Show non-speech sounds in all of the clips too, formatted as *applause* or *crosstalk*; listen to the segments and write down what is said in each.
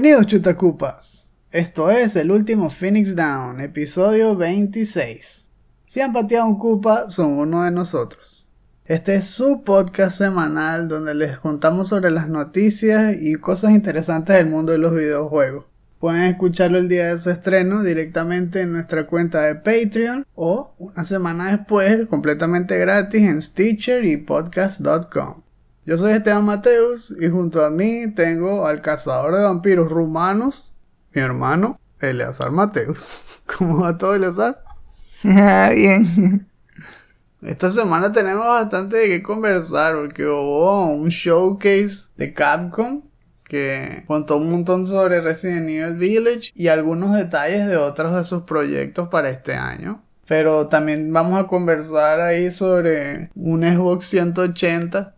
Bienvenidos chutacupas. Esto es el último Phoenix Down, episodio 26. Si han pateado un cupa, son uno de nosotros. Este es su podcast semanal donde les contamos sobre las noticias y cosas interesantes del mundo de los videojuegos. Pueden escucharlo el día de su estreno directamente en nuestra cuenta de Patreon o una semana después completamente gratis en Stitcher y podcast.com. Yo soy Esteban Mateus y junto a mí tengo al cazador de vampiros rumanos, mi hermano Eleazar Mateus. *laughs* ¿Cómo va todo Eleazar? Ah, bien. Esta semana tenemos bastante de qué conversar porque hubo un showcase de Capcom que contó un montón sobre Resident Evil Village y algunos detalles de otros de sus proyectos para este año. Pero también vamos a conversar ahí sobre un Xbox 180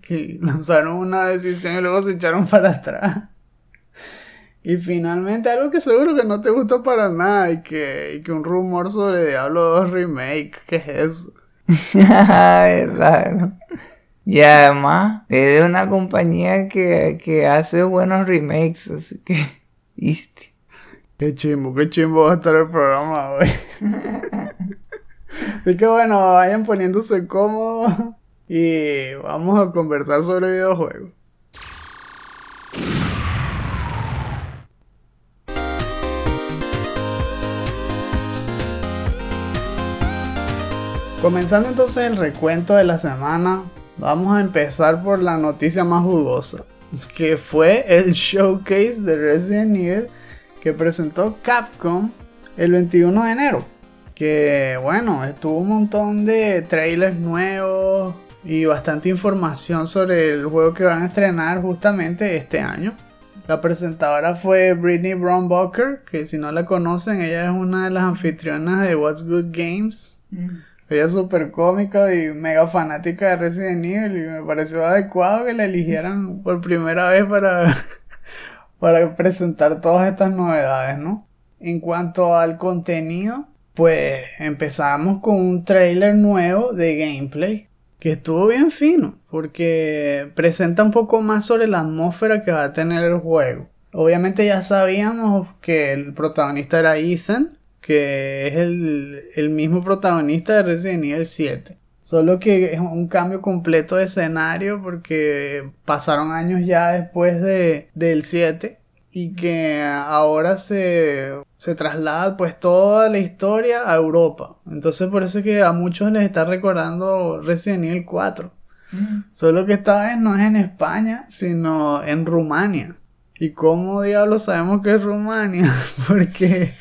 que lanzaron una decisión y luego se echaron para atrás. Y finalmente algo que seguro que no te gustó para nada y que, y que un rumor sobre Diablo 2 Remake. ¿Qué es eso? *laughs* Verdad. Y además es de una compañía que, que hace buenos remakes, así que... *laughs* ¿Viste? Qué chimbo, qué chimbo va a estar el programa hoy. *laughs* Así que bueno, vayan poniéndose cómodos y vamos a conversar sobre videojuegos. Comenzando entonces el recuento de la semana, vamos a empezar por la noticia más jugosa, que fue el showcase de Resident Evil que presentó Capcom el 21 de enero. Que bueno, estuvo un montón de trailers nuevos y bastante información sobre el juego que van a estrenar justamente este año. La presentadora fue Britney Brown Bucker, que si no la conocen, ella es una de las anfitrionas de What's Good Games. Ella es súper cómica y mega fanática de Resident Evil y me pareció adecuado que la eligieran por primera vez para, *laughs* para presentar todas estas novedades, ¿no? En cuanto al contenido, pues empezamos con un trailer nuevo de gameplay que estuvo bien fino porque presenta un poco más sobre la atmósfera que va a tener el juego. Obviamente ya sabíamos que el protagonista era Ethan, que es el, el mismo protagonista de Resident Evil 7. Solo que es un cambio completo de escenario porque pasaron años ya después de, del 7 y que ahora se, se traslada pues toda la historia a Europa. Entonces por eso es que a muchos les está recordando Resident Evil 4. Solo que esta vez no es en España, sino en Rumania. ¿Y cómo diablos sabemos que es Rumania? *laughs* Porque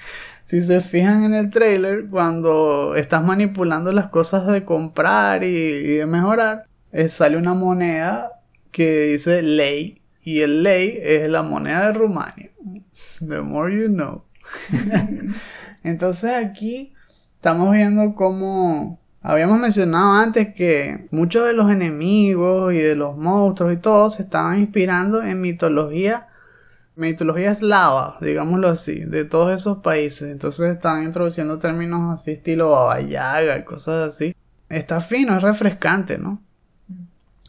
si se fijan en el trailer, cuando estás manipulando las cosas de comprar y, y de mejorar, eh, sale una moneda que dice ley. Y el ley es la moneda de Rumania. The more you know. *laughs* Entonces aquí estamos viendo cómo habíamos mencionado antes que muchos de los enemigos y de los monstruos y todo se estaban inspirando en mitología mitología eslava, digámoslo así, de todos esos países. Entonces están introduciendo términos así estilo Baba Yaga y cosas así. Está fino, es refrescante, ¿no?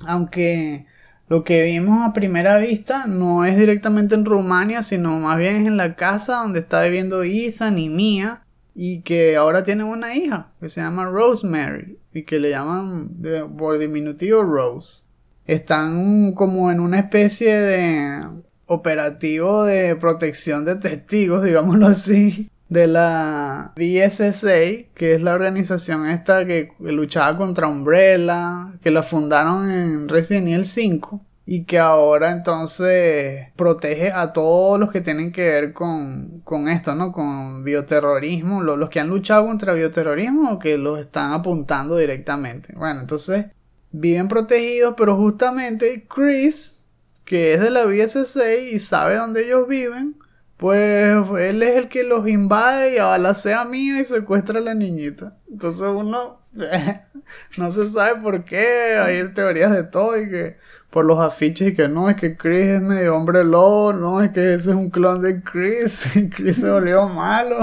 Aunque lo que vimos a primera vista no es directamente en Rumania, sino más bien es en la casa donde está viviendo Ethan y Mia y que ahora tienen una hija que se llama Rosemary y que le llaman por diminutivo Rose. Están como en una especie de operativo de protección de testigos, *laughs* digámoslo así, de la BSSA, que es la organización esta que luchaba contra Umbrella, que la fundaron en Resident Evil 5 y que ahora entonces protege a todos los que tienen que ver con, con esto, ¿no? Con bioterrorismo, lo- los que han luchado contra bioterrorismo o que los están apuntando directamente. Bueno, entonces viven protegidos, pero justamente Chris, que es de la BSSA y sabe dónde ellos viven, pues él es el que los invade y abalacea a mí y secuestra a la niñita. Entonces uno *laughs* no se sabe por qué, hay teorías de todo y que por los afiches y que no, es que Chris es medio hombre lobo, no, es que ese es un clon de Chris, *laughs* y Chris se volvió malo.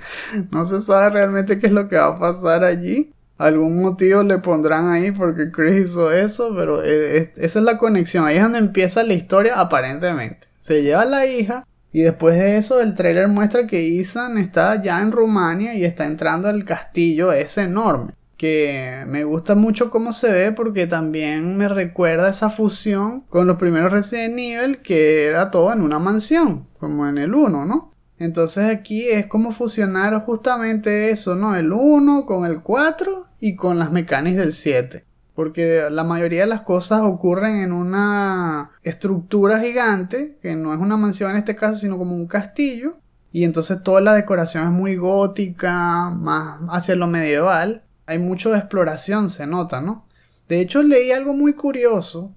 *laughs* no se sabe realmente qué es lo que va a pasar allí. Algún motivo le pondrán ahí porque Chris hizo eso, pero eh, esa es la conexión. Ahí es donde empieza la historia aparentemente. Se lleva la hija y después de eso el trailer muestra que Ethan está ya en Rumania y está entrando al castillo ese enorme que me gusta mucho cómo se ve porque también me recuerda esa fusión con los primeros Resident Evil que era todo en una mansión, como en el 1, ¿no? Entonces aquí es como fusionar justamente eso, ¿no? El 1 con el 4 y con las mecánicas del 7. Porque la mayoría de las cosas ocurren en una estructura gigante, que no es una mansión en este caso, sino como un castillo. Y entonces toda la decoración es muy gótica, más hacia lo medieval hay mucho de exploración, se nota, ¿no? De hecho, leí algo muy curioso,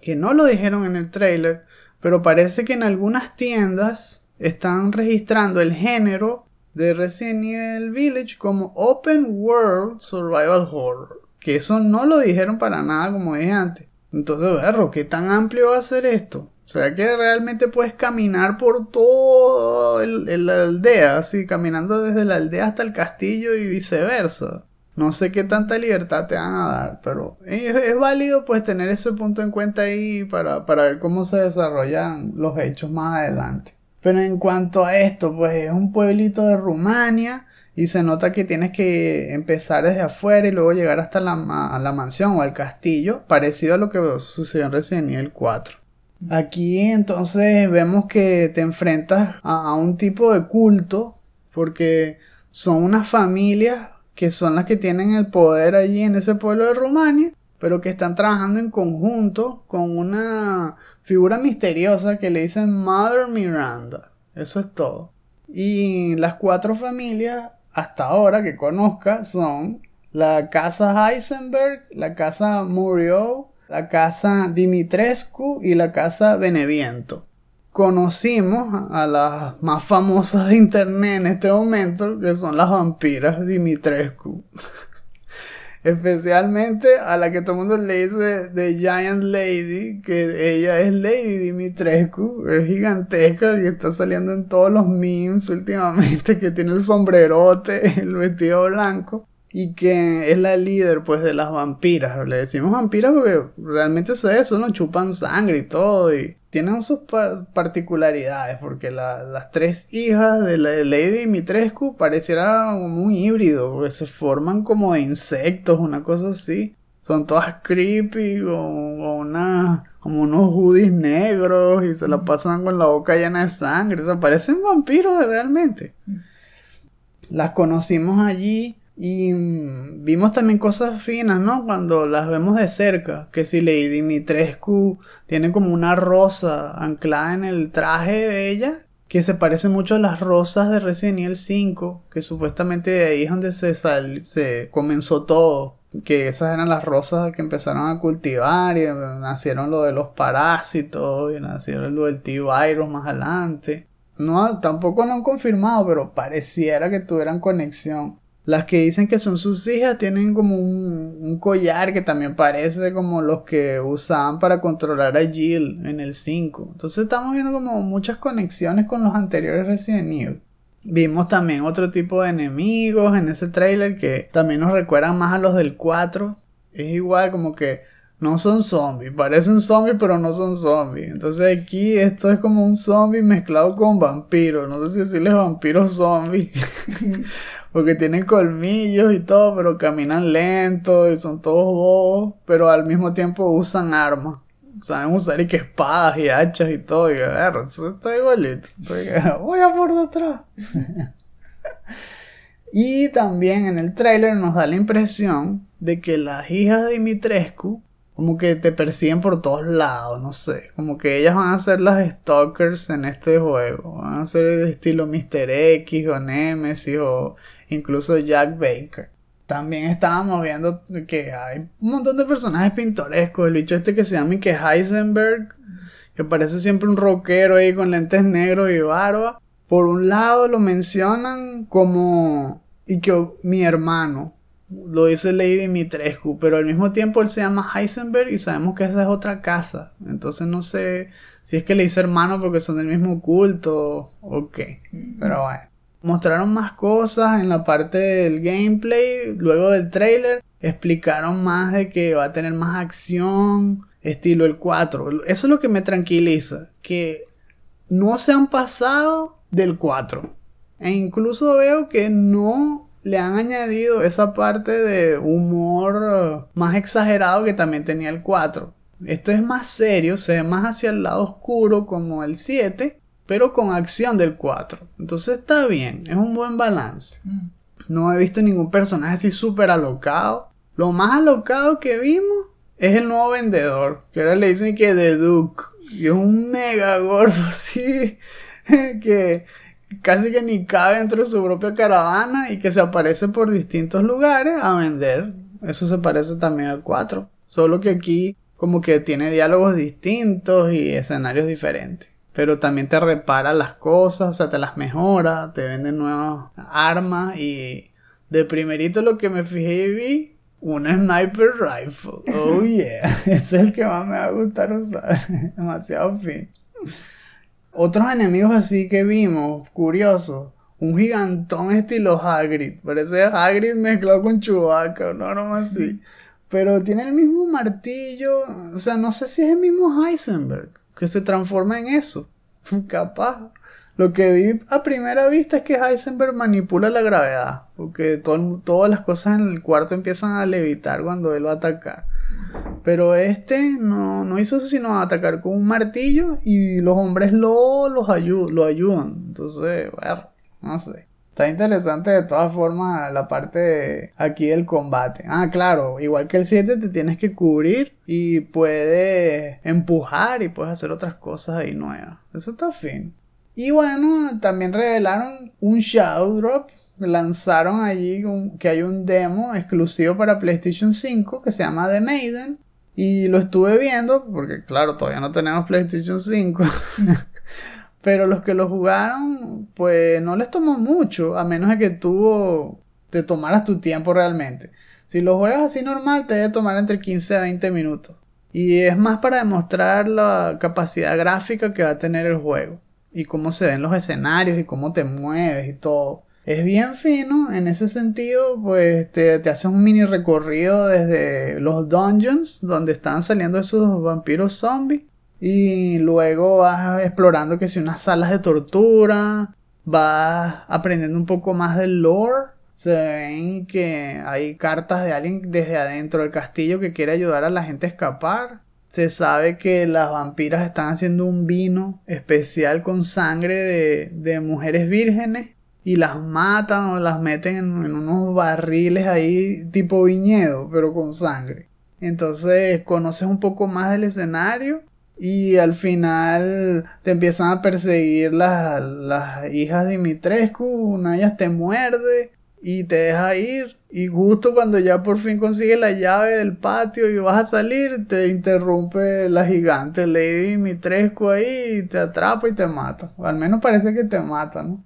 que no lo dijeron en el trailer, pero parece que en algunas tiendas están registrando el género de Resident Evil Village como Open World Survival Horror. Que eso no lo dijeron para nada, como dije antes. Entonces, verro, ¿qué tan amplio va a ser esto? O sea que realmente puedes caminar por toda la aldea, así, caminando desde la aldea hasta el castillo y viceversa. No sé qué tanta libertad te van a dar, pero es, válido pues tener ese punto en cuenta ahí para, para ver cómo se desarrollan los hechos más adelante. Pero en cuanto a esto, pues es un pueblito de Rumania y se nota que tienes que empezar desde afuera y luego llegar hasta la, la mansión o al castillo, parecido a lo que sucedió en Resident Evil 4. Aquí entonces vemos que te enfrentas a, a un tipo de culto porque son unas familias que son las que tienen el poder allí en ese pueblo de Rumania, pero que están trabajando en conjunto con una figura misteriosa que le dicen Mother Miranda. Eso es todo. Y las cuatro familias, hasta ahora que conozca, son la casa Heisenberg, la casa Muriel, la casa Dimitrescu y la casa Beneviento conocimos a las más famosas de internet en este momento, que son las vampiras Dimitrescu. *laughs* Especialmente a la que todo el mundo le dice The Giant Lady, que ella es Lady Dimitrescu, es gigantesca y está saliendo en todos los memes últimamente, *laughs* que tiene el sombrerote, el vestido blanco y que es la líder pues de las vampiras. Le decimos vampiras porque realmente es eso, ¿no? Chupan sangre y todo y tienen sus particularidades porque las tres hijas de la Lady Mitrescu pareciera como un híbrido, porque se forman como de insectos, una cosa así. Son todas creepy, o, una, como unos hoodies negros y se la pasan con la boca llena de sangre. O sea, parecen vampiros realmente. Mm. Las conocimos allí y mm, vimos también cosas finas, ¿no? Cuando las vemos de cerca, que si Lady Dimitrescu tiene como una rosa anclada en el traje de ella, que se parece mucho a las rosas de Resident Evil 5, que supuestamente de ahí es donde se, se comenzó todo, que esas eran las rosas que empezaron a cultivar y nacieron lo de los parásitos y nacieron lo del T-Virus más adelante. No, tampoco lo han confirmado, pero pareciera que tuvieran conexión. Las que dicen que son sus hijas tienen como un, collar que también parece como los que usaban para controlar a Jill en el 5. Entonces estamos viendo como muchas conexiones con los anteriores Resident Evil. Vimos también otro tipo de enemigos en ese trailer que también nos recuerdan más a los del 4. Es igual como que no son zombies, parecen zombies pero no son zombies. Entonces aquí esto es como un zombie mezclado con vampiro. No sé si decirles vampiros zombies. *laughs* Porque tienen colmillos y todo, pero caminan lento y son todos bobos, pero al mismo tiempo usan armas. Saben usar y que espadas y hachas y todo. Y ver, eso está igualito. voy a por detrás. *laughs* y también en el trailer nos da la impresión de que las hijas de Dimitrescu como que te persiguen por todos lados, no sé, como que ellas van a ser las stalkers en este juego, van a ser de estilo Mr. X o Nemesis o incluso Jack Baker. También estábamos viendo que hay un montón de personajes pintorescos, el bicho este que se llama que Heisenberg, que parece siempre un rockero ahí con lentes negros y barba. Por un lado lo mencionan como y que mi hermano, lo dice Lady Dimitrescu, pero al mismo tiempo él se llama Heisenberg y sabemos que esa es otra casa. Entonces no sé si es que le hice hermano porque son del mismo culto o qué. Pero bueno. Mostraron más cosas en la parte del gameplay, luego del trailer. Explicaron más de que va a tener más acción, estilo el 4. Eso es lo que me tranquiliza, que no se han pasado del 4. E incluso veo que no le han añadido esa parte de humor eh, más exagerado que también tenía el 4. Esto es más serio, se ve más hacia el lado oscuro como el 7, pero con acción del 4. Entonces está bien, es un buen balance. Mm. No he visto ningún personaje así súper alocado. Lo más alocado que vimos es el nuevo vendedor, que ahora le dicen que de Duke. Y es un mega gordo *laughs* así, que casi que ni cabe dentro de su propia caravana y que se aparece por distintos lugares a vender. Eso se parece también al 4. Solo que aquí como que tiene diálogos distintos y escenarios diferentes. Pero también te repara las cosas, o sea, te las mejora, te vende nuevas armas y de primerito lo que me fijé y vi, un sniper rifle. *laughs* Oh yeah, *laughs* ese es el que más me va a gustar usar. *laughs* Demasiado fin. Otros enemigos así que vimos, curiosos. Un gigantón estilo Hagrid. Parece Hagrid mezclado con Chewbacca, no, no así. Pero tiene el mismo martillo. O sea, no sé si es el mismo Heisenberg. Que se transforma en eso. *laughs* Capaz. Lo que vi a primera vista es que Heisenberg manipula la gravedad. Porque todo- todas las cosas en el cuarto empiezan a levitar cuando él va a atacar. Pero este no, no hizo eso sino atacar con un martillo y los hombres lo, los lo ayudan. Entonces, bueno, no sé. Está interesante de todas formas la parte de aquí del combate. Ah, claro, igual que el 7 te tienes que cubrir y puedes empujar y puedes hacer otras cosas ahí nuevas. Eso está fin. Y bueno, también revelaron un Shadow Drop. Lanzaron allí un- que hay un demo exclusivo para PlayStation 5 que se llama The Maiden. Y lo estuve viendo porque claro, todavía no tenemos PlayStation 5. *laughs* Pero los que lo jugaron, pues no les tomó mucho, a menos de que tú te tomaras tu tiempo realmente. Si lo juegas así normal, te debe tomar entre 15 a 20 minutos. Y es más para demostrar la capacidad gráfica que va a tener el juego. Y cómo se ven los escenarios y cómo te mueves y todo. Es bien fino, en ese sentido, pues te, te haces un mini recorrido desde los dungeons, donde están saliendo esos vampiros zombies. Y luego vas explorando que si unas salas de tortura, vas aprendiendo un poco más del lore. Se ven que hay cartas de alguien desde adentro del castillo que quiere ayudar a la gente a escapar. Se sabe que las vampiras están haciendo un vino especial con sangre de, de mujeres vírgenes y las matan o las meten en, en unos barriles ahí tipo viñedo, pero con sangre. Entonces conoces un poco más del escenario y al final te empiezan a perseguir las, las hijas de Dimitrescu, una de ellas te muerde y te deja ir. Y justo cuando ya por fin consigues la llave del patio y vas a salir, te interrumpe la gigante Lady Dimitrescu ahí y te atrapa y te mata. O al menos parece que te mata, ¿no?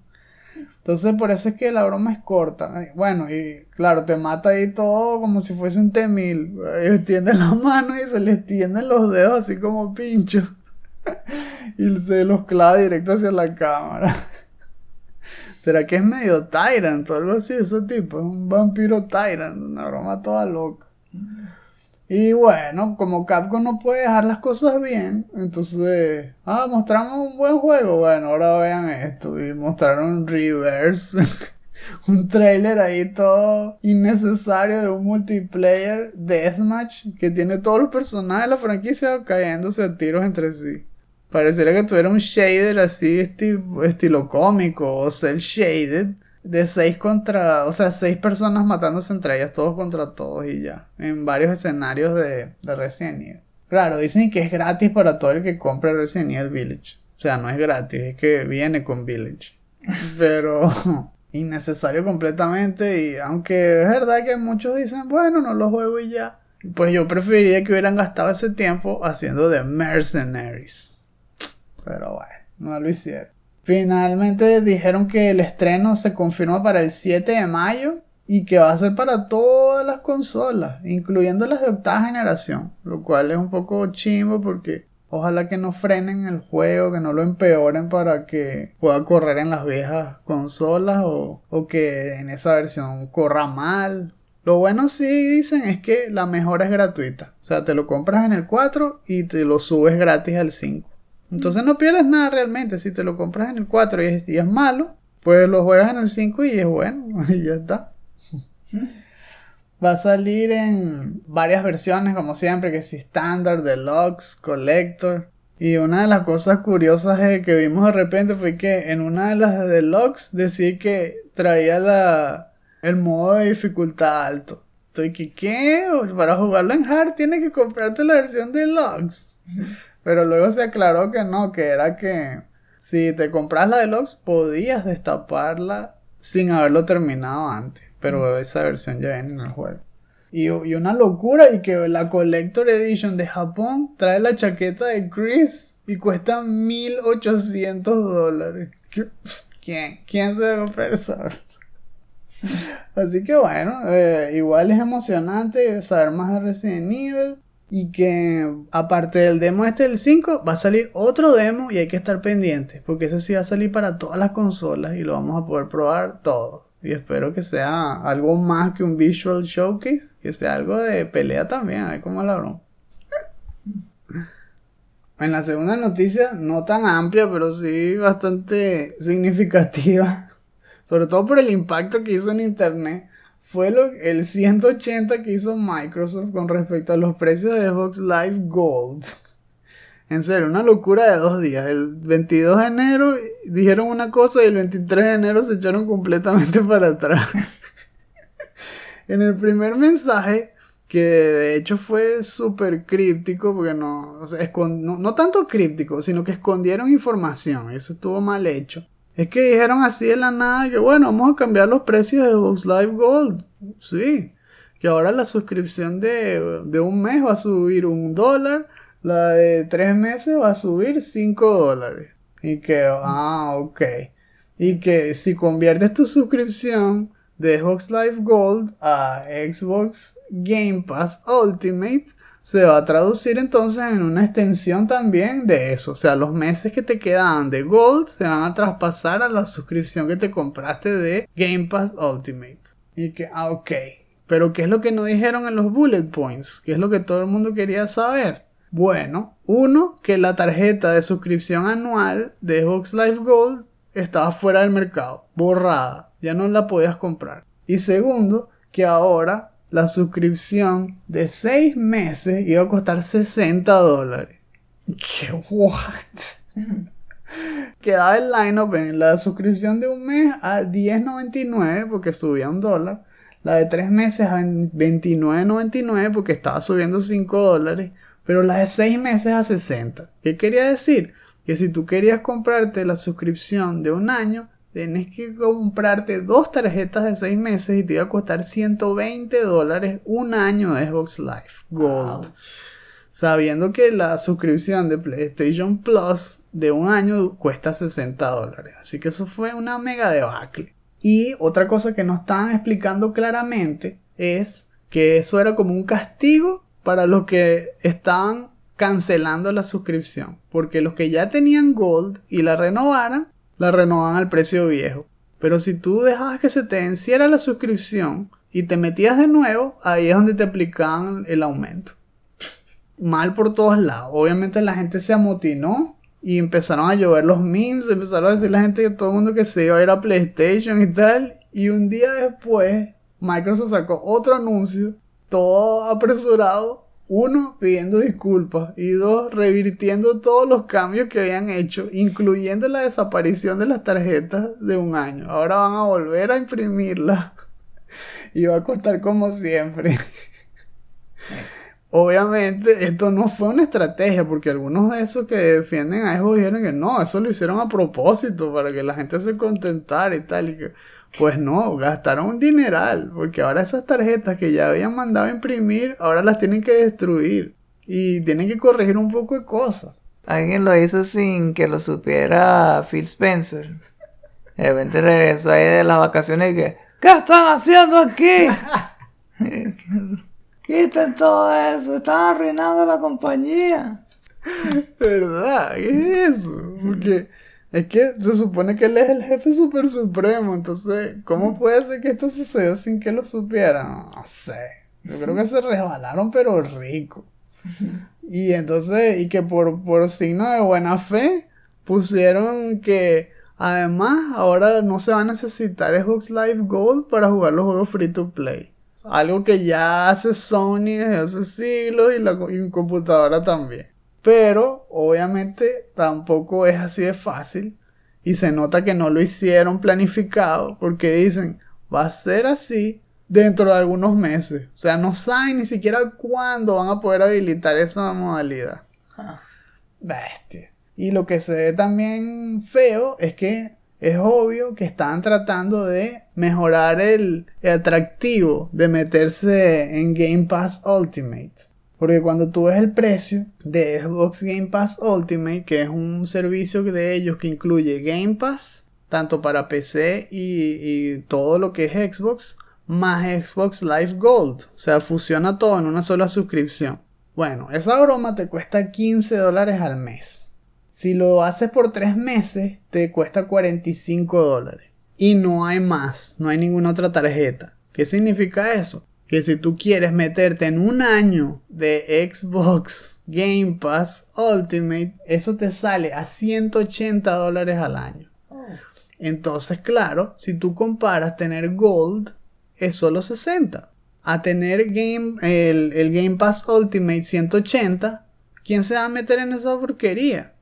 Entonces por eso es que la broma es corta. Bueno, y claro, te mata ahí todo como si fuese un temil. Extiende la *laughs* mano y se le extienden los dedos así como pincho. *laughs* y se los clava directo hacia la cámara. *laughs* ¿Será que es medio Tyrant o algo así ese tipo? Es un vampiro Tyrant, una broma toda loca. Y bueno, como Capcom no puede dejar las cosas bien, entonces, ah, mostramos un buen juego. Bueno, ahora vean esto. Y mostraron Reverse. *laughs* un trailer ahí todo innecesario de un multiplayer deathmatch que tiene todos los personajes de la franquicia cayéndose a tiros entre sí. Parecería que tuviera un shader así esti- estilo cómico o cel shaded de seis contra, o sea, seis personas matándose entre ellas, todos contra todos y ya, en varios escenarios de, de Resident Evil. Claro, dicen que es gratis para todo el que compre Resident Evil Village. O sea, no es gratis, es que viene con Village. *laughs* Pero *laughs* innecesario completamente y aunque es verdad que muchos dicen, bueno, no lo juego y ya. Pues yo preferiría que hubieran gastado ese tiempo haciendo de Mercenaries. Pero bueno, no lo hicieron. Finalmente dijeron que el estreno se confirma para el 7 de mayo. y que va a ser para todas las consolas, incluyendo las de octava generación, lo cual es un poco chimbo porque ojalá que no frenen el juego, que no lo empeoren para que pueda correr en las viejas consolas o, o que en esa versión corra mal. Lo bueno sí dicen es que la mejora es gratuita, o sea, te lo compras en el 4 y te lo subes gratis al 5. Entonces no pierdes nada realmente, si te lo compras en el 4 y es, malo, pues lo juegas en el 5 y es bueno, *laughs* y ya está. Va a salir en varias versiones, como siempre, que si Standard, Deluxe, Collector. Y una de las cosas curiosas que vimos de repente fue que en una de las Deluxe decía que traía la, el modo de dificultad alto. Estoy que, ¿qué? Para jugarlo en hard tienes que comprarte la versión Deluxe. Pero luego se aclaró que no, que era que si te compras la Deluxe podías destaparla sin haberlo terminado antes. Pero esa versión ya viene en el juego. Y, y, una locura, y que la Collector Edition de Japón trae la chaqueta de Chris y cuesta 1800 dólares. ¿Quién? ¿Quién se va a pensar? Así que bueno, eh, igual es emocionante saber más de Resident Evil. Y que aparte del demo este del 5, va a salir otro demo y hay que estar pendientes. Porque ese sí va a salir para todas las consolas y lo vamos a poder probar todo. Y espero que sea algo más que un visual showcase, que sea algo de pelea también, a ver cómo la broma. En la segunda noticia, no tan amplia, pero sí bastante significativa, *laughs* sobre todo por el impacto que hizo en internet, fue lo, el 180 que hizo Microsoft con respecto a los precios de Xbox Live Gold. *laughs* En serio, una locura de dos días. El 22 de enero dijeron una cosa y el 23 de enero se echaron completamente *laughs* para atrás. en el primer mensaje, que de hecho fue súper críptico, porque no, no, no, tanto críptico, sino que escondieron información. Eso estuvo mal hecho. Es que dijeron así de la nada que bueno, vamos a cambiar los precios de Xbox Live Gold. Sí. Que ahora la suscripción de, de un mes va a subir un dólar la de tres meses va a subir 5 dólares. Y que, ah, ok. Y que si conviertes tu suscripción de Xbox Live Gold a Xbox Game Pass Ultimate, se va a traducir entonces en una extensión también de eso. O sea, los meses que te quedan de Gold se van a traspasar a la suscripción que te compraste de Game Pass Ultimate. Y que, ah, ok. Pero ¿qué es lo que no dijeron en los bullet points? ¿Qué es lo que todo el mundo quería saber? Bueno, uno, que la tarjeta de suscripción anual de Xbox Live Gold estaba fuera del mercado, borrada, ya no la podías comprar. Y segundo, que ahora la suscripción de 6 meses iba a costar 60 dólares. ¿Qué what? *laughs* Quedaba el lineup en la suscripción de un mes a 10.99 porque subía un dólar. La de 3 meses a 29.99 porque estaba subiendo 5 dólares. Pero la de 6 meses a 60. ¿Qué quería decir? Que si tú querías comprarte la suscripción de un año, tienes que comprarte dos tarjetas de 6 meses y te iba a costar 120 dólares un año de Xbox Live Gold. Sabiendo que la suscripción de PlayStation Plus de un año cuesta 60 dólares. Así que eso fue una mega debacle. Y otra cosa que no estaban explicando claramente es que eso era como un castigo para los que estaban cancelando la suscripción. Porque los que ya tenían Gold y la renovaran, la renovan al precio viejo. Pero si tú dejabas que se te venciera la suscripción y te metías de nuevo, ahí es donde te aplicaban el aumento. Mal por todos lados. Obviamente la gente se amotinó y empezaron a llover los memes, empezaron a decir la gente que todo el mundo que se iba a ir a PlayStation y tal. Y un día después, Microsoft sacó otro anuncio todo apresurado, uno pidiendo disculpas y dos revirtiendo todos los cambios que habían hecho, incluyendo la desaparición de las tarjetas de un año. Ahora van a volver a imprimirla *laughs* y va a costar como siempre. *laughs* Obviamente esto no fue una estrategia porque algunos de esos que defienden a eso dijeron que no, eso lo hicieron a propósito para que la gente se contentara y tal y que pues no, gastaron un dineral, porque ahora esas tarjetas que ya habían mandado a imprimir, ahora las tienen que destruir y tienen que corregir un poco de cosas. Alguien lo hizo sin que lo supiera Phil Spencer. De repente regresó ahí de las vacaciones y que, ¿Qué están haciendo aquí? *laughs* Quiten todo eso, están arruinando la compañía. ¿Verdad? ¿Qué es eso? Porque es que se supone que él es el jefe super supremo, entonces, ¿cómo puede ser que esto sucedió sin que lo supieran? No sé. Yo creo que se resbalaron, pero rico. *laughs* Y entonces, y que por, por signo de buena fe, pusieron que además ahora no se va a necesitar Xbox Live Gold para jugar los juegos free to play. Algo que ya hace Sony desde hace siglos y la y computadora también. Pero obviamente tampoco es así de fácil y se nota que no lo hicieron planificado porque dicen va a ser así dentro de algunos meses. O sea, no saben ni siquiera cuándo van a poder habilitar esa modalidad. Bestia. Y lo que se ve también feo es que es obvio que están tratando de mejorar el, atractivo de meterse en Game Pass Ultimate. Porque cuando tú ves el precio de Xbox Game Pass Ultimate, que es un servicio de ellos que incluye Game Pass, tanto para PC y, todo lo que es Xbox, más Xbox Live Gold. O sea, fusiona todo en una sola suscripción. Bueno, esa broma te cuesta 15 dólares al mes. Si lo haces por 3 meses, te cuesta 45 dólares. Y no hay más, no hay ninguna otra tarjeta. ¿Qué significa eso? Que si tú quieres meterte en un año de Xbox Game Pass Ultimate, eso te sale a 180 dólares al año. Oh. Entonces, claro, si tú comparas tener Gold es solo 60. A tener game, el, el Game Pass Ultimate 180, ¿quién se va a meter en esa porquería?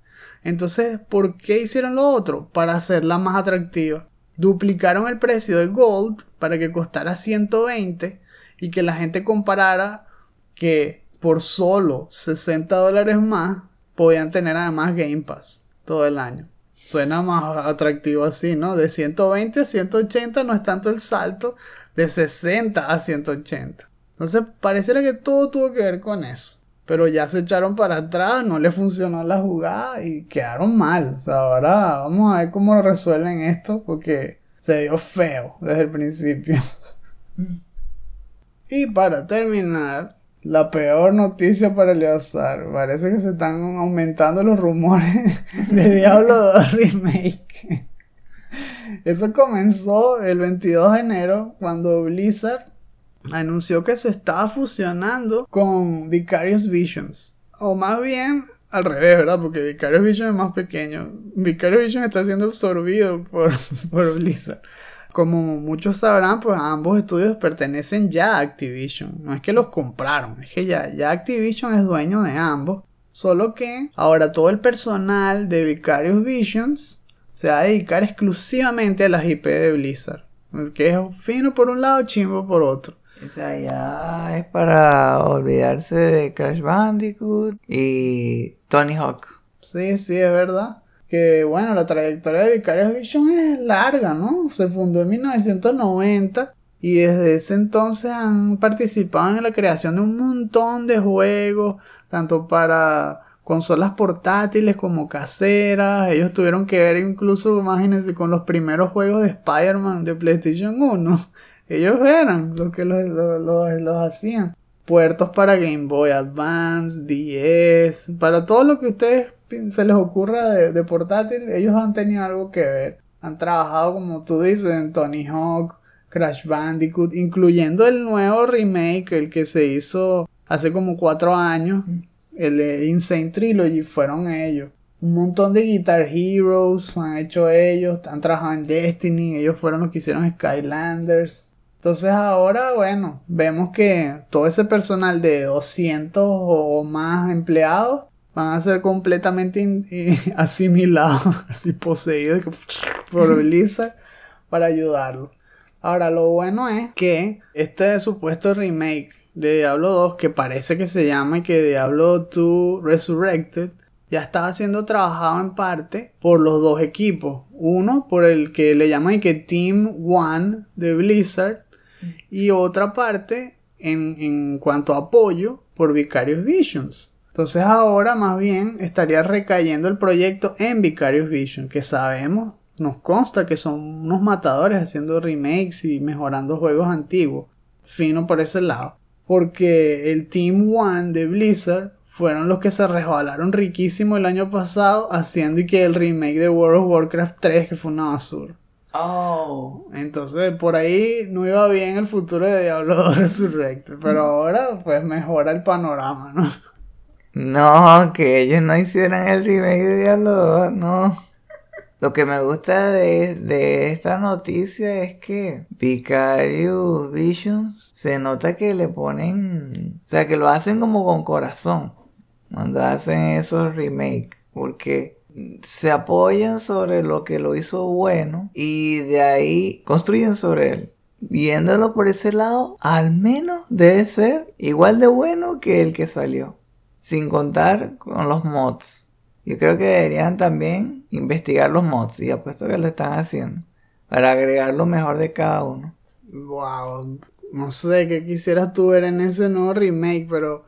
Entonces, ¿por qué hicieron lo otro? Para hacerla más atractiva. Duplicaron el precio de Gold para que costara 120 y que la gente comparara que por solo 60 dólares más podían tener además Game Pass todo el año. Suena más atractivo así, ¿no? De 120 a 180 no es tanto el salto, de 60 a 180. Entonces pareciera que todo tuvo que ver con eso. Pero ya se echaron para atrás, no le funcionó la jugada y quedaron mal. O sea, ahora vamos a ver cómo resuelven esto porque se vio feo desde el principio. Y para terminar, la peor noticia para Eleazar. Parece que se están aumentando los rumores *laughs* de Diablo 2 Remake. Eso comenzó el 22 de enero cuando Blizzard anunció que se estaba fusionando con Vicarious Visions. O más bien al revés, ¿verdad? Porque Vicarious Visions es más pequeño. Vicarious Visions está siendo absorbido por, *laughs* por Blizzard. Como muchos sabrán, pues ambos estudios pertenecen ya a Activision. No es que los compraron, es que ya, ya Activision es dueño de ambos. Solo que ahora todo el personal de Vicarious Visions se va a dedicar exclusivamente a las IP de Blizzard. Que es fino por un lado, chimbo por otro. O sea, ya es para olvidarse de Crash Bandicoot y Tony Hawk. Sí, sí, es verdad. Que bueno, la trayectoria de Vicarious Vision es larga, ¿no? Se fundó en 1990 y desde ese entonces han participado en la creación de un montón de juegos, tanto para consolas portátiles como caseras. Ellos tuvieron que ver incluso, imagínense, con los primeros juegos de Spider-Man de PlayStation 1. *laughs* Ellos eran los que los, hacían. Puertos para Game Boy Advance, 10, para todo lo que ustedes *laughs* se les ocurra de, de portátil, ellos han tenido algo que ver. Han trabajado, como tú dices, en Tony Hawk, Crash Bandicoot, incluyendo el nuevo remake, el que se hizo hace como cuatro años, el Insane Trilogy fueron ellos. Un montón de Guitar Heroes han hecho ellos, han trabajado en Destiny, ellos fueron los que hicieron Skylanders. Entonces ahora, bueno, vemos que todo ese personal de 200 o más empleados van a ser completamente *laughs* asimilados, *laughs* así poseídos *laughs* por Blizzard para ayudarlo. Ahora, lo bueno es que este supuesto remake de Diablo 2, que parece que se llama que Diablo 2 Resurrected, ya estaba siendo trabajado en parte por los dos equipos. Uno por el que le llaman que Team One de Blizzard y otra parte en, en cuanto a apoyo por Vicarious Visions. Entonces ahora más bien estaría recayendo el proyecto en Vicarious Visions, que sabemos nos consta que son unos matadores haciendo remakes y mejorando juegos antiguos. Fino por ese lado. Porque el Team One de Blizzard fueron los que se resbalaron riquísimo el año pasado haciendo y que el remake de World of Warcraft 3 que fue una basura. Oh. Entonces por ahí no iba bien el futuro de Diablo *laughs* 2 Resurrected, pero ahora pues mejora el panorama, ¿no? No, que ellos no hicieran el remake de Diablo 2, no. Lo que me gusta de, de esta noticia es que Vicarious Visions se nota que le ponen, o sea, que lo hacen como con corazón cuando hacen esos remakes, porque se apoyan sobre lo que lo hizo bueno y de ahí construyen sobre él. Viéndolo por ese lado, al menos debe ser igual de bueno que el que salió, sin contar con los mods. Yo creo que deberían también investigar los mods y apuesto que lo están haciendo para agregar lo mejor de cada uno. Wow, no sé qué quisieras tú ver en ese nuevo remake, pero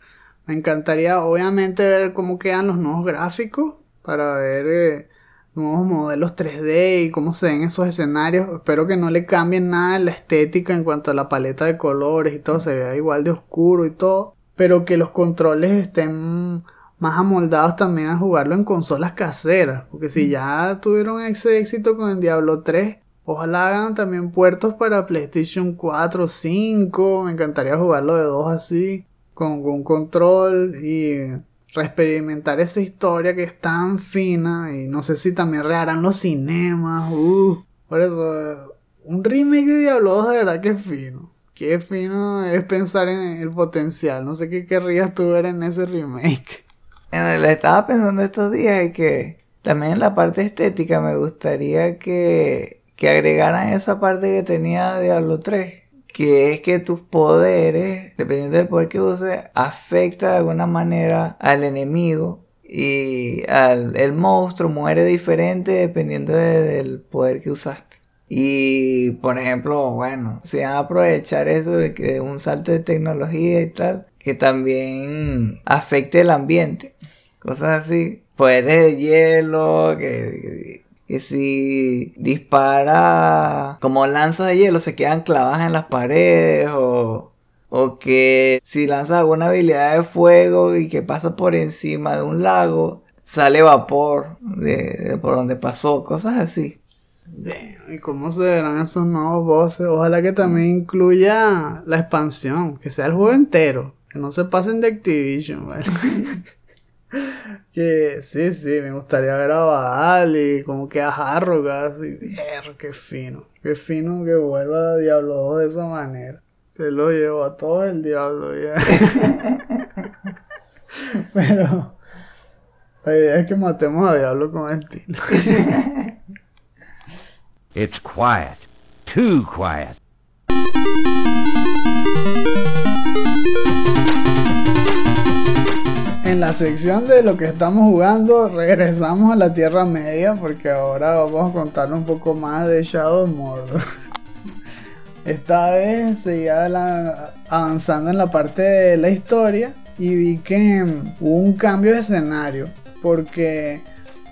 me encantaría obviamente ver cómo quedan los nuevos gráficos para ver eh, nuevos modelos 3D y cómo se ven esos escenarios. Espero que no le cambien nada en la estética en cuanto a la paleta de colores y todo, se vea igual de oscuro y todo, pero que los controles estén más amoldados también a jugarlo en consolas caseras, porque si ya tuvieron ese éxito con el Diablo 3, ojalá hagan también puertos para PlayStation 4, 5, me encantaría jugarlo de dos así, con un control y reexperimentar esa historia que es tan fina y no sé si también reharán los cinemas. Uh, por eso, un remake de Diablo 2 de verdad que es fino. Qué fino es pensar en el potencial. No sé qué querrías tú ver en ese remake. Le estaba pensando estos días y que también en la parte estética me gustaría que, que agregaran esa parte que tenía Diablo 3 que es que tus poderes, dependiendo del poder que uses, afecta de alguna manera al enemigo y al, el monstruo muere diferente dependiendo del poder que usaste. Y por ejemplo, bueno, se van a aprovechar eso de que un salto de tecnología y tal, que también afecte el ambiente. Cosas así. Poderes de hielo, que que si dispara como lanzas de hielo se quedan clavadas en las paredes o, o que si lanzas alguna habilidad de fuego y que pasa por encima de un lago sale vapor de, por donde pasó, cosas así. ¿Y cómo se verán esos nuevos bosses? Ojalá que también incluya la expansión, que sea el juego entero, que no se pasen de Activision, *laughs* que sí, sí, me gustaría ver a Badali, como que a Harrogas, y qué fino, qué fino que vuelva Diablo 2 de esa manera. Se lo llevo a todo el diablo ya. *laughs* Pero la idea es que matemos a Diablo con estilo. *laughs* It's quiet. Too quiet. en la sección de lo que estamos jugando, regresamos a la Tierra Media porque ahora vamos a contar un poco más de Shadow Mordor. *laughs* Esta vez seguía avanzando en la parte de la historia y vi que hubo un cambio de escenario porque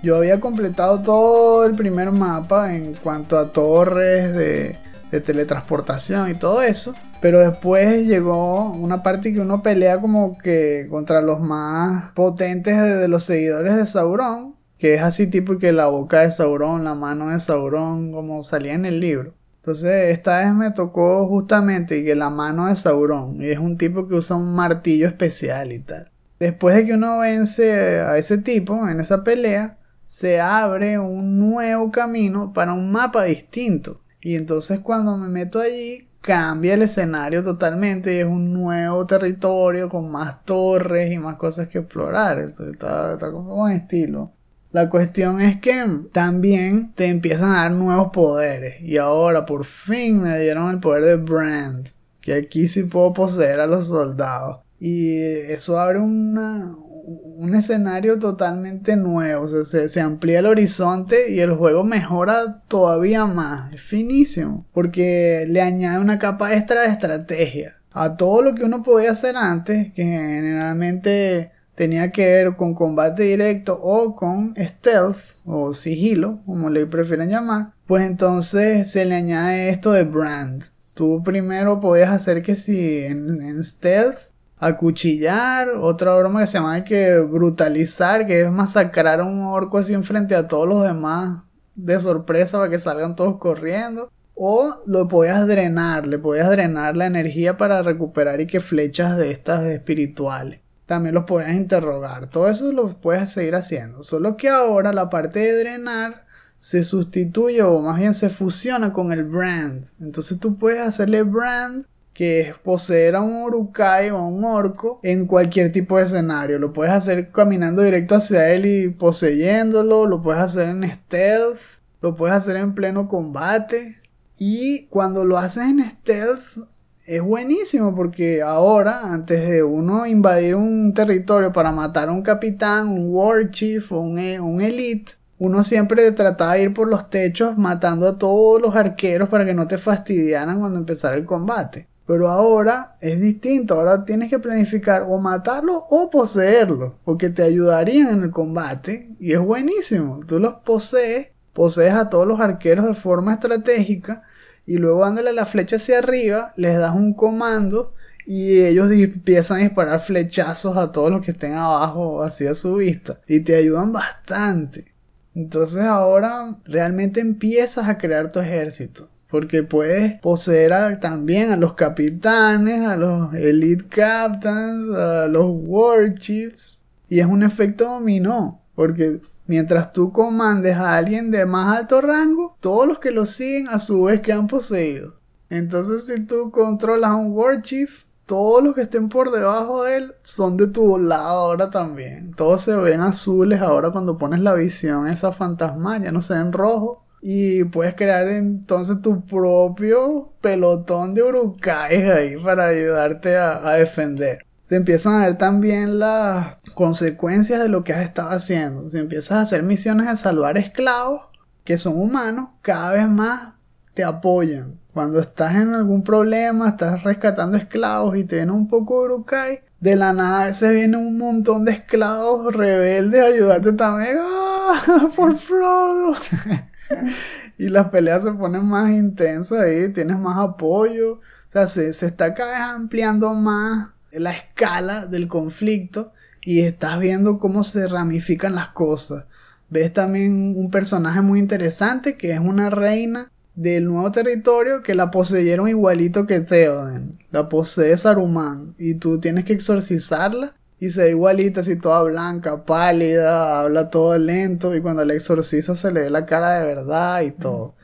yo había completado todo el primer mapa en cuanto a torres de, teletransportación y todo eso. Pero después llegó una parte que uno pelea como que contra los más potentes de, los seguidores de Sauron. Que es así tipo que la boca de Sauron, la mano de Sauron, como salía en el libro. Entonces esta vez me tocó justamente que la mano de Sauron. Y es un tipo que usa un martillo especial y tal. Después de que uno vence a ese tipo en esa pelea, se abre un nuevo camino para un mapa distinto. Y entonces cuando me meto allí, cambia el escenario totalmente y es un nuevo territorio con más torres y más cosas que explorar. Entonces está, está como con estilo. La cuestión es que también te empiezan a dar nuevos poderes. Y ahora por fin me dieron el poder de Brand. Que aquí sí puedo poseer a los soldados. Y eso abre una, un escenario totalmente nuevo. se, amplía el horizonte y el juego mejora todavía más. Es finísimo. Porque le añade una capa extra de estrategia. A todo lo que uno podía hacer antes, que generalmente tenía que ver con combate directo o con stealth o sigilo, como le prefieren llamar, pues entonces se le añade esto de brand. Tú primero podías hacer que si en stealth acuchillar, otra broma que se llama que brutalizar, que es masacrar a un orco así enfrente a todos los demás de sorpresa para que salgan todos corriendo. O lo podías drenar, le podías drenar la energía para recuperar y que flechas de estas espirituales. También los podías interrogar. Todo eso lo puedes seguir haciendo. Solo que ahora la parte de drenar se sustituye o más bien se fusiona con el brand. Entonces tú puedes hacerle brand que es poseer a un urukai o a un orco en cualquier tipo de escenario. Lo puedes hacer caminando directo hacia él y poseyéndolo, lo puedes hacer en stealth, lo puedes hacer en pleno combate. Y cuando lo haces en stealth es buenísimo porque ahora, antes de uno invadir un territorio para matar a un capitán, un war chief o un, e, un elite, uno siempre trataba de ir por los techos matando a todos los arqueros para que no te fastidiaran cuando empezara el combate. Pero ahora es distinto, ahora tienes que planificar o matarlo o poseerlo, porque te ayudarían en el combate y es buenísimo. Tú los posees, posees a todos los arqueros de forma estratégica y luego dándole la flecha hacia arriba, les das un comando y ellos empiezan a disparar flechazos a todos los que estén abajo hacia su vista y te ayudan bastante. Entonces ahora realmente empiezas a crear tu ejército. Porque puedes poseer también a los capitanes, a los elite captains, a los war chiefs. Y es un efecto dominó. Porque mientras tú comandes a alguien de más alto rango, todos los que lo siguen a su vez quedan poseídos. Entonces si tú controlas a un war chief, todos los que estén por debajo de él son de tu lado ahora también. Todos se ven azules ahora cuando pones la visión esa fantasma, ya no se ven rojos y puedes crear entonces tu propio pelotón de urukais ahí para ayudarte a, defender. Se empiezan a ver también las consecuencias de lo que has estado haciendo. Si empiezas a hacer misiones de salvar esclavos que son humanos, cada vez más te apoyan. Cuando estás en algún problema, estás rescatando esclavos y te viene un poco de urukai, de la nada se viene un montón de esclavos rebeldes a ayudarte también. ¡Ah! *laughs* ¡Por Frodo! *laughs* *laughs* y las peleas se ponen más intensas ahí, tienes más apoyo. O sea, se, se está cada vez ampliando más la escala del conflicto y estás viendo cómo se ramifican las cosas. Ves también un personaje muy interesante que es una reina del nuevo territorio que la poseyeron igualito que Theoden. La posee Saruman y tú tienes que exorcizarla y se ve igualita, así toda blanca, pálida, habla todo lento y cuando la exorciza se le ve la cara de verdad y todo.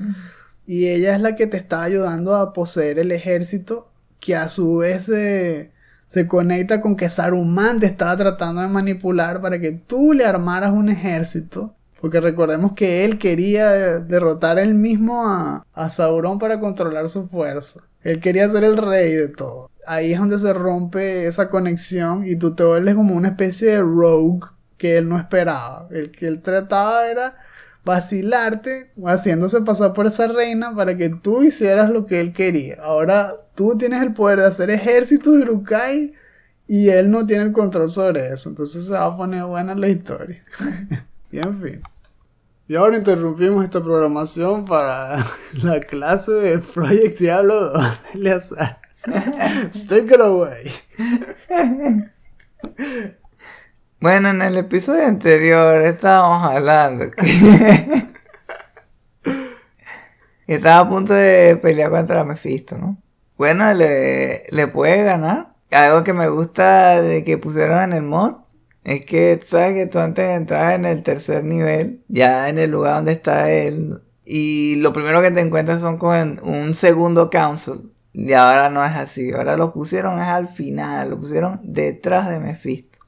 Y ella es la que te está ayudando a poseer el ejército que a su vez se, se conecta con que Saruman te estaba tratando de manipular para que tú le armaras un ejército. Porque recordemos que él quería derrotar él mismo a, a Sauron para controlar su fuerza. Él quería ser el rey de todo ahí es donde se rompe esa conexión y tú te vuelves como una especie de rogue que él no esperaba. El que él trataba era vacilarte, haciéndose pasar por esa reina para que tú hicieras lo que él quería. Ahora tú tienes el poder de hacer ejércitos de Urukai y él no tiene el control sobre eso. Entonces se va a poner buena la historia. *laughs* y en fin. Y ahora interrumpimos esta programación para *laughs* la clase de Project Diablo 2 Take it away. Bueno, en el episodio anterior estábamos hablando que estaba a punto de pelear contra Mephisto, ¿no? Bueno, le, le puede ganar. Algo que me gusta de que pusieron en el mod es que sabes que tú antes de entrar en el tercer nivel, ya en el lugar donde está él, y lo primero que te encuentras son con un segundo council y ahora no es así. Ahora lo pusieron es al final. Lo pusieron detrás de Mephisto.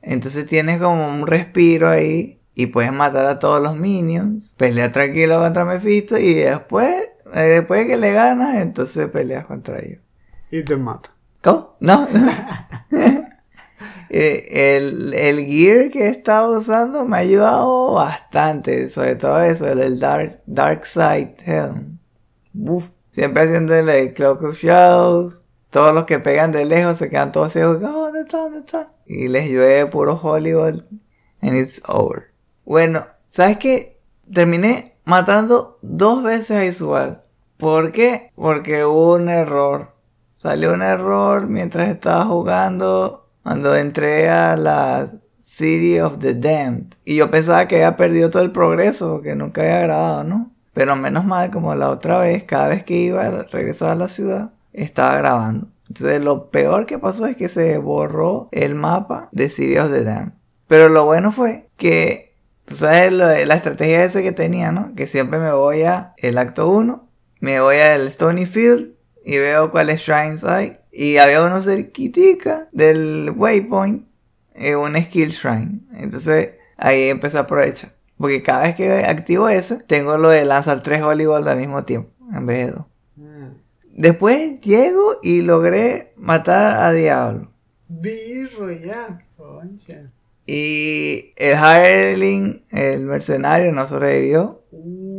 Entonces tienes como un respiro ahí. Y puedes matar a todos los minions. Pelea tranquilo contra Mephisto. Y después, eh, después de que le ganas, entonces peleas contra ellos. Y te mata. ¿Cómo? No. *laughs* Eh, el, el, gear que he estado usando me ha ayudado bastante. Sobre todo eso, el, Dark, Dark Side Helm. Siempre haciendo el Cloak of Shadows. todos los que pegan de lejos se quedan todos ciegos. "Oh, ¿Dónde está? ¿Dónde está? Y les llueve puro Hollywood. And it's over. Bueno, ¿sabes qué? Terminé matando dos veces a Isual. ¿Por qué? Porque hubo un error. Salió un error mientras estaba jugando. Cuando entré a la City of the Damned. Y yo pensaba que había perdido todo el progreso, que nunca había grabado, ¿no? Pero menos mal, como la otra vez, cada vez que iba a regresar a la ciudad, estaba grabando. Entonces lo peor que pasó es que se borró el mapa de City of the. Pero lo bueno fue que, tú sabes la estrategia esa que tenía, ¿no? Que siempre me voy a el acto 1, me voy al Stony Field y veo cuáles shrines hay. Y había uno cerquitica del waypoint, eh, un skill shrine. Entonces ahí empecé a aprovechar. Porque cada vez que activo eso, tengo lo de lanzar tres Hollywood al mismo tiempo, en vez de dos. Después llego y logré matar a Diablo. Birro ya, concha. Y el Hireling, el mercenario, no sobrevivió.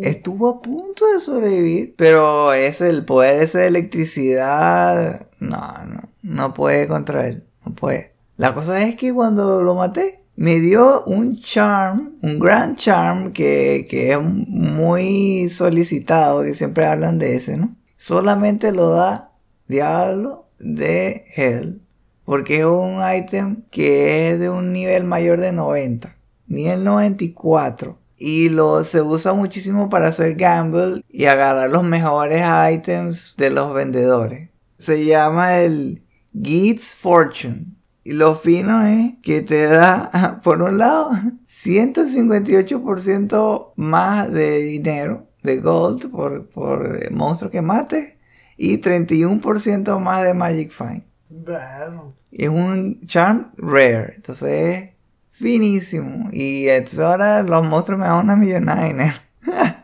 Estuvo a punto de sobrevivir, pero es el poder ese de electricidad. No, no, no puede contra él. No puede. La cosa es que cuando lo maté, me dio un charm, un gran charm que, es muy solicitado, que siempre hablan de ese, ¿no? Solamente lo da Diablo de Hell. Porque es un ítem que es de un nivel mayor de 90. Nivel 94. Y lo, se usa muchísimo para hacer gamble y agarrar los mejores items de los vendedores. Se llama el Gits Fortune. Y lo fino es que te da, *laughs* por un lado, 158% más de dinero, de gold, por, por el monstruo que mates. Y 31% más de Magic Find. Bueno. Y es un charm rare. Entonces es finísimo. Y entonces ahora los monstruos me dan una millonada de dinero. *laughs*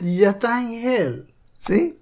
Y ya estás en Hell. ¿Sí?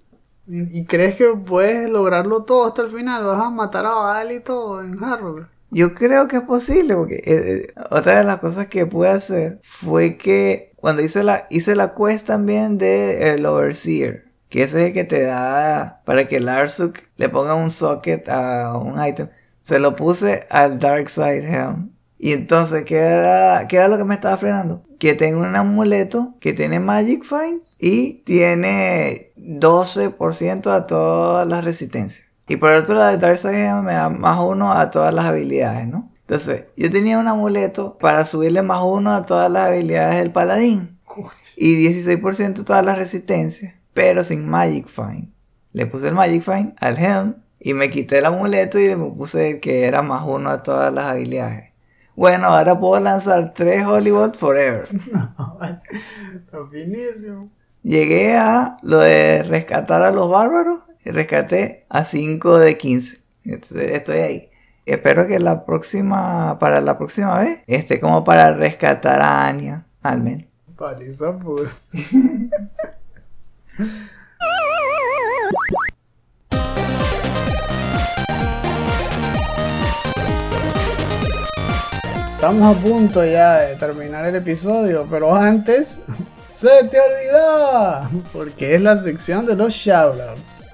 ¿Y, crees que puedes lograrlo todo hasta el final? ¿Vas a matar a Val y todo en Harrow? Yo creo que es posible. Porque eh, eh, otra de las cosas que pude hacer fue que cuando hice la, hice la quest también de el Overseer. Que ese es el que te da para que Larsuk le ponga un socket a un item. Se lo puse al Dark Side Helm. Y entonces, ¿qué era, ¿qué era lo que me estaba frenando? Que tengo un amuleto que tiene Magic Find y tiene 12% a todas las resistencias. Y por otro lado, Dark Side me da más uno a todas las habilidades, ¿no? Entonces, yo tenía un amuleto para subirle más uno a todas las habilidades del paladín. Y 16% a todas las resistencias, pero sin Magic Find. Le puse el Magic Find al Helm y me quité el amuleto y me puse que era más uno a todas las habilidades. Bueno, ahora puedo lanzar 3 Hollywood Forever. *laughs* Está finísimo. Llegué a lo de rescatar a los bárbaros y rescaté a 5 de 15. Entonces, estoy ahí. Espero que la próxima, para la próxima vez, esté como para rescatar a Anya, al menos. Paliza pura. Estamos a punto ya de terminar el episodio, pero antes se te olvidó, porque es la sección de los shoutouts,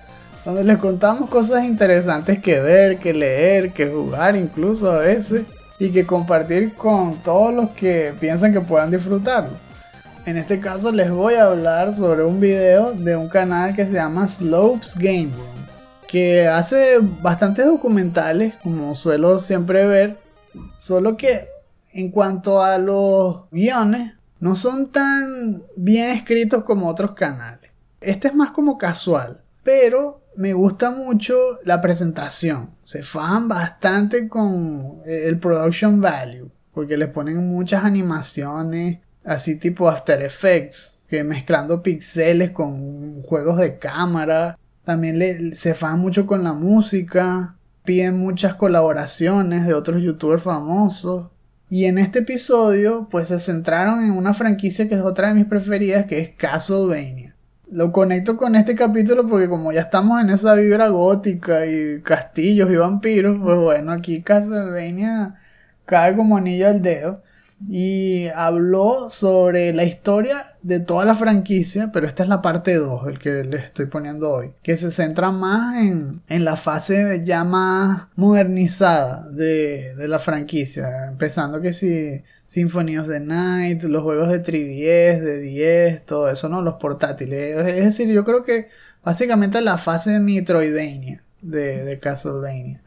donde les contamos cosas interesantes que ver, que leer, que jugar incluso a veces, y que compartir con todos los que piensan que puedan disfrutarlo. En este caso les voy a hablar sobre un video de un canal que se llama Slopes Game Room, que hace bastantes documentales, como suelo siempre ver, solo que en cuanto a los guiones, no son tan bien escritos como otros canales. Este es más como casual, pero me gusta mucho la presentación. Se fajan bastante con el production value, porque les ponen muchas animaciones, así tipo After Effects, que mezclando pixeles con juegos de cámara. También le, se fajan mucho con la música, piden muchas colaboraciones de otros youtubers famosos. Y en este episodio, pues se centraron en una franquicia que es otra de mis preferidas, que es Castlevania. Lo conecto con este capítulo porque como ya estamos en esa vibra gótica y castillos y vampiros, pues bueno, aquí Castlevania cae como anillo al dedo. Y habló sobre la historia de toda la franquicia, pero esta es la parte 2, el que les estoy poniendo hoy, que se centra más en, en la fase ya más modernizada de, de la franquicia, empezando que si Symphony of the Night, los juegos de 3DS, de 10, todo eso, ¿no? Los portátiles. Es decir, yo creo que básicamente la fase Metroidvania de, de Castlevania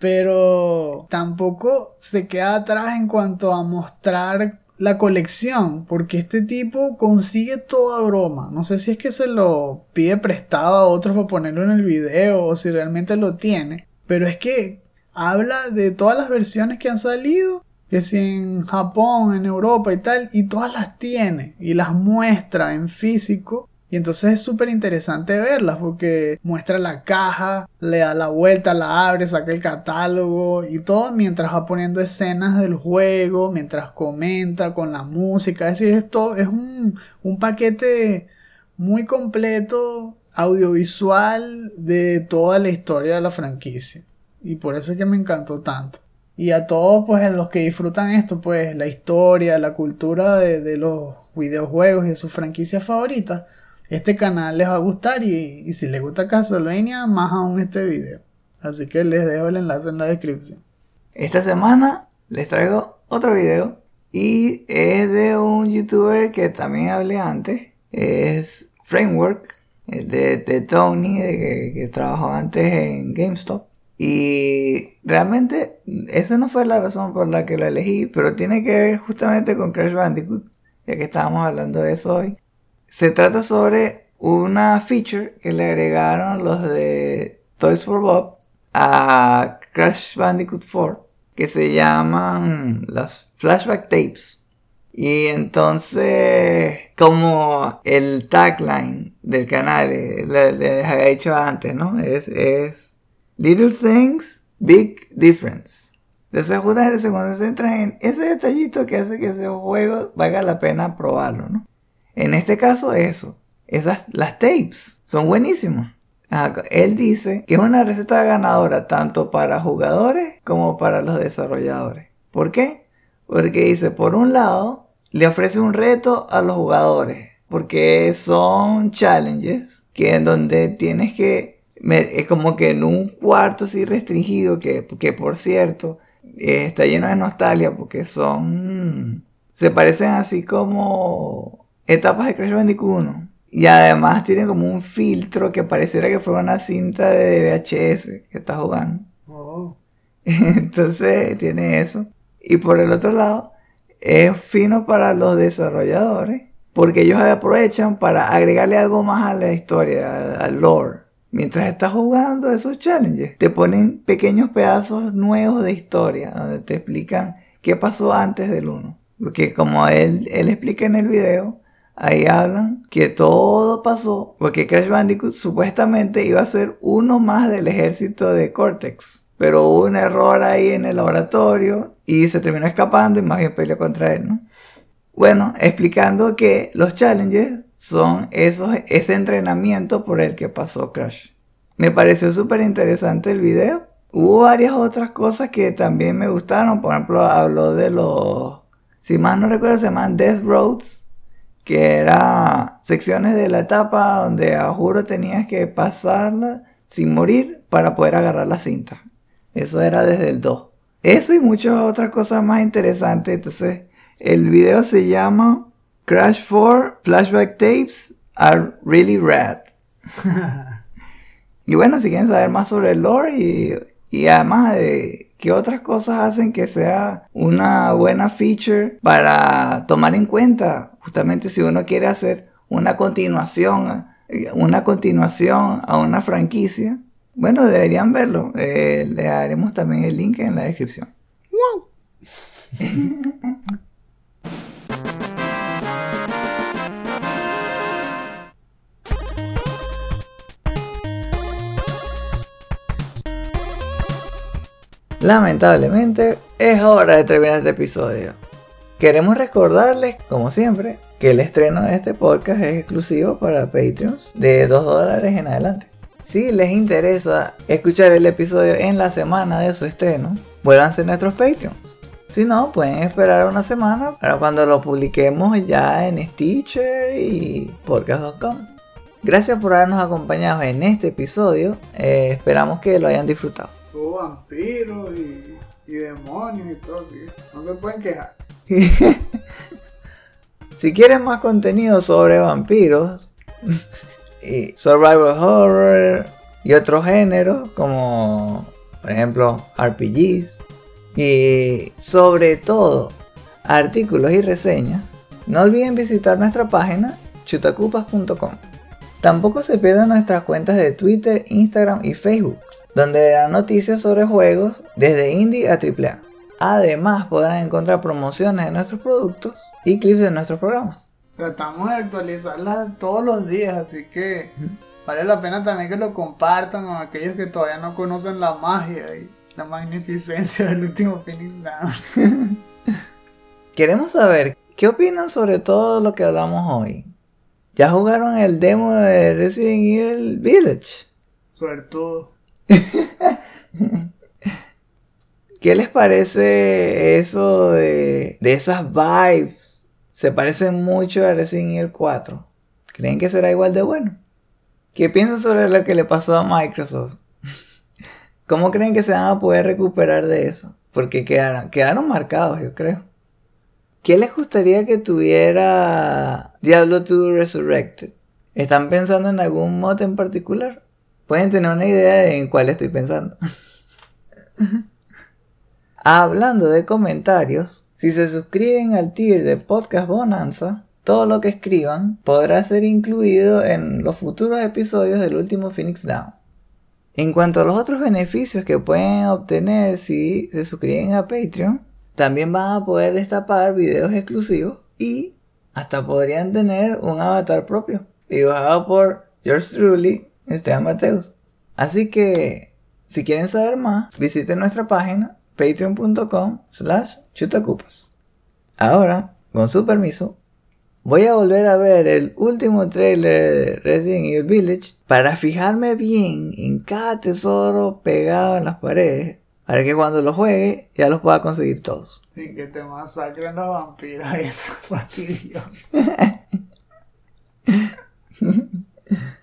pero tampoco se queda atrás en cuanto a mostrar la colección, porque este tipo consigue toda broma. No sé si es que se lo pide prestado a otros para ponerlo en el video o si realmente lo tiene, pero es que habla de todas las versiones que han salido, que si en Japón, en Europa y tal, y todas las tiene y las muestra en físico y entonces es súper interesante verlas porque muestra la caja, le da la vuelta, la abre, saca el catálogo y todo mientras va poniendo escenas del juego, mientras comenta con la música. Es decir, esto es un, un paquete muy completo audiovisual de toda la historia de la franquicia. Y por eso es que me encantó tanto. Y a todos pues los que disfrutan esto, pues la historia, la cultura de, de los videojuegos y de sus franquicias favoritas, este canal les va a gustar y, si les gusta Castlevania, más aún este video. Así que les dejo el enlace en la descripción. Esta semana les traigo otro video y es de un youtuber que también hablé antes. Es Framework de, de Tony, que, que trabajó antes en GameStop. Y realmente esa no fue la razón por la que lo elegí, pero tiene que ver justamente con Crash Bandicoot, ya que estábamos hablando de eso hoy. Se trata sobre una feature que le agregaron los de Toys for Bob a Crash Bandicoot 4 que se llaman las flashback tapes. Y entonces, como el tagline del canal eh, les había dicho antes, ¿no? Es, es Little Things, Big Difference. Entonces, justamente se concentra en ese detallito que hace que ese juego valga la pena probarlo, ¿no? En este caso, eso. Esas, las tapes son buenísimas. Él dice que es una receta ganadora tanto para jugadores como para los desarrolladores. ¿Por qué? Porque dice, por un lado, le ofrece un reto a los jugadores. Porque son challenges que en donde tienes que, es como que en un cuarto así restringido, que, que por cierto, está lleno de nostalgia porque son, se parecen así como etapas de Crash Bandicoot 1. Y además tiene como un filtro que pareciera que fuera una cinta de VHS que está jugando. Oh. *laughs* Entonces tiene eso. Y por el otro lado, es fino para los desarrolladores. Porque ellos aprovechan para agregarle algo más a la historia, al lore. Mientras estás jugando esos challenges, te ponen pequeños pedazos nuevos de historia, donde te explican qué pasó antes del 1. Porque como él, él explica en el video, ahí hablan que todo pasó porque Crash Bandicoot supuestamente iba a ser uno más del ejército de Cortex. Pero hubo un error ahí en el laboratorio y se terminó escapando y más bien peleó contra él, ¿no? Bueno, explicando que los challenges son esos, ese entrenamiento por el que pasó Crash. Me pareció súper interesante el video. Hubo varias otras cosas que también me gustaron. Por ejemplo, habló de los, si más no recuerdo, se llaman Death Roads que era secciones de la etapa donde a juro tenías que pasarla sin morir para poder agarrar la cinta. Eso era desde el 2. Eso y muchas otras cosas más interesantes. Entonces, el video se llama Crash 4 Flashback Tapes are really rad. *laughs* y bueno, si quieren saber más sobre el lore y, y además de ¿Qué otras cosas hacen que sea una buena feature para tomar en cuenta justamente si uno quiere hacer una continuación, una continuación a una franquicia? Bueno, deberían verlo. Eh, le haremos también el link en la descripción. ¡Wow! *laughs* Lamentablemente, es hora de terminar este episodio. Queremos recordarles, como siempre, que el estreno de este podcast es exclusivo para Patreons de 2 dólares en adelante. Si les interesa escuchar el episodio en la semana de su estreno, vuélvanse a nuestros Patreons. Si no, pueden esperar una semana para cuando lo publiquemos ya en Stitcher y podcast.com. Gracias por habernos acompañado en este episodio. Eh, esperamos que lo hayan disfrutado. Hubo vampiros y, demonios y todo, que no se pueden quejar. *laughs* si quieren más contenido sobre vampiros *laughs* y survival horror y otros géneros como por ejemplo RPGs y sobre todo artículos y reseñas, no olviden visitar nuestra página chutacupas.com. Tampoco se pierdan nuestras cuentas de Twitter, Instagram y Facebook, donde dan noticias sobre juegos desde indie a AAA. Además podrán encontrar promociones de nuestros productos y clips de nuestros programas. Tratamos de actualizarlas todos los días, así que vale la pena también que lo compartan con aquellos que todavía no conocen la magia y la magnificencia del último Phoenix Down. *laughs* Queremos saber qué opinan sobre todo lo que hablamos hoy. ¿Ya jugaron el demo de Resident Evil Village? Suertudo. ¿Qué les parece eso de, de esas vibes? Se parecen mucho a Resident Evil 4. ¿Creen que será igual de bueno? ¿Qué piensan sobre lo que le pasó a Microsoft? *laughs* ¿Cómo creen que se van a poder recuperar de eso? Porque quedaron, quedaron marcados, yo creo. ¿Qué les gustaría que tuviera Diablo 2 Resurrected? ¿Están pensando en algún mod en particular? Pueden tener una idea de en cuál estoy pensando. *laughs* Hablando de comentarios, si se suscriben al tier de Podcast Bonanza, todo lo que escriban podrá ser incluido en los futuros episodios del último Phoenix Down. En cuanto a los otros beneficios que pueden obtener si se suscriben a Patreon, también van a poder destapar videos exclusivos y hasta podrían tener un avatar propio, dibujado por George Truly, Esteban Mateus. Así que, si quieren saber más, visiten nuestra página patreon.com slash chutacupas. Ahora, con su permiso, voy a volver a ver el último trailer de Resident Evil Village para fijarme bien en cada tesoro pegado en las paredes para que cuando lo juegue ya los pueda conseguir todos. Sin que te masacren los vampiros, *laughs* eso es fastidioso. *laughs*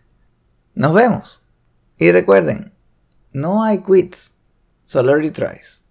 Nos vemos. Y recuerden, no hay quits, solo retries.